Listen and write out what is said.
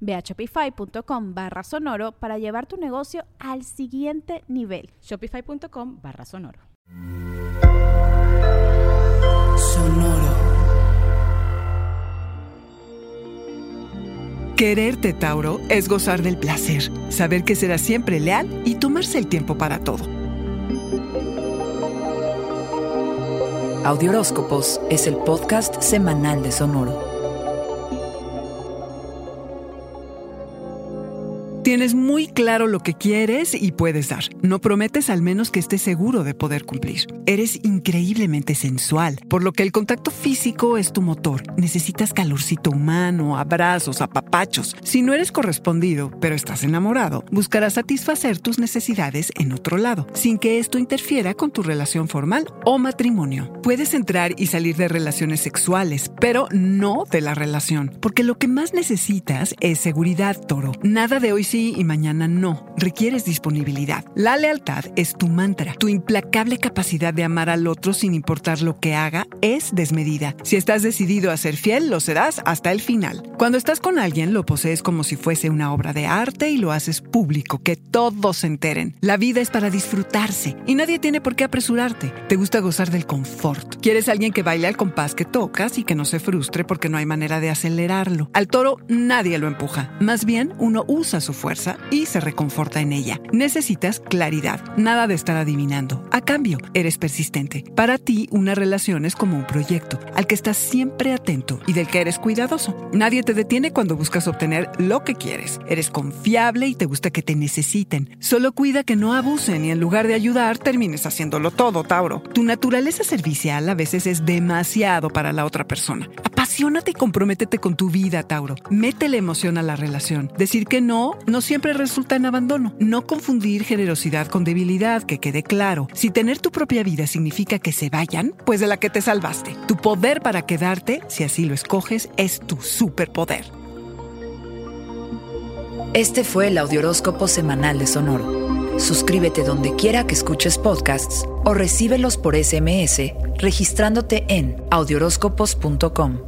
Ve a shopify.com barra sonoro para llevar tu negocio al siguiente nivel. Shopify.com barra sonoro. Sonoro. Quererte, Tauro, es gozar del placer, saber que serás siempre leal y tomarse el tiempo para todo. Audioróscopos es el podcast semanal de Sonoro. Tienes muy claro lo que quieres y puedes dar. No prometes al menos que estés seguro de poder cumplir. Eres increíblemente sensual, por lo que el contacto físico es tu motor. Necesitas calorcito humano, abrazos, apapachos. Si no eres correspondido, pero estás enamorado, buscarás satisfacer tus necesidades en otro lado, sin que esto interfiera con tu relación formal o matrimonio. Puedes entrar y salir de relaciones sexuales, pero no de la relación, porque lo que más necesitas es seguridad, toro. Nada de hoy sí y mañana no. Requieres disponibilidad. La lealtad es tu mantra. Tu implacable capacidad de amar al otro sin importar lo que haga es desmedida. Si estás decidido a ser fiel, lo serás hasta el final. Cuando estás con alguien, lo posees como si fuese una obra de arte y lo haces público, que todos se enteren. La vida es para disfrutarse y nadie tiene por qué apresurarte. Te gusta gozar del confort. Quieres alguien que baile al compás que tocas y que no se frustre porque no hay manera de acelerarlo. Al toro nadie lo empuja. Más bien, uno usa su fuerza y se reconforta en ella. Necesitas claridad, nada de estar adivinando. A cambio, eres persistente. Para ti, una relación es como un proyecto al que estás siempre atento y del que eres cuidadoso. Nadie te detiene cuando buscas obtener lo que quieres. Eres confiable y te gusta que te necesiten. Solo cuida que no abusen y en lugar de ayudar termines haciéndolo todo, Tauro. Tu naturaleza servicial a veces es demasiado para la otra persona. Apasionate y comprométete con tu vida, Tauro. Mete la emoción a la relación. Decir que no no siempre resulta en abandono. No confundir generosidad con debilidad, que quede claro. Si tener tu propia vida significa que se vayan, pues de la que te salvaste. Tu poder para quedarte, si así lo escoges, es tu superpoder. Este fue el Audioróscopo Semanal de Sonoro. Suscríbete donde quiera que escuches podcasts o recíbelos por SMS registrándote en audioróscopos.com.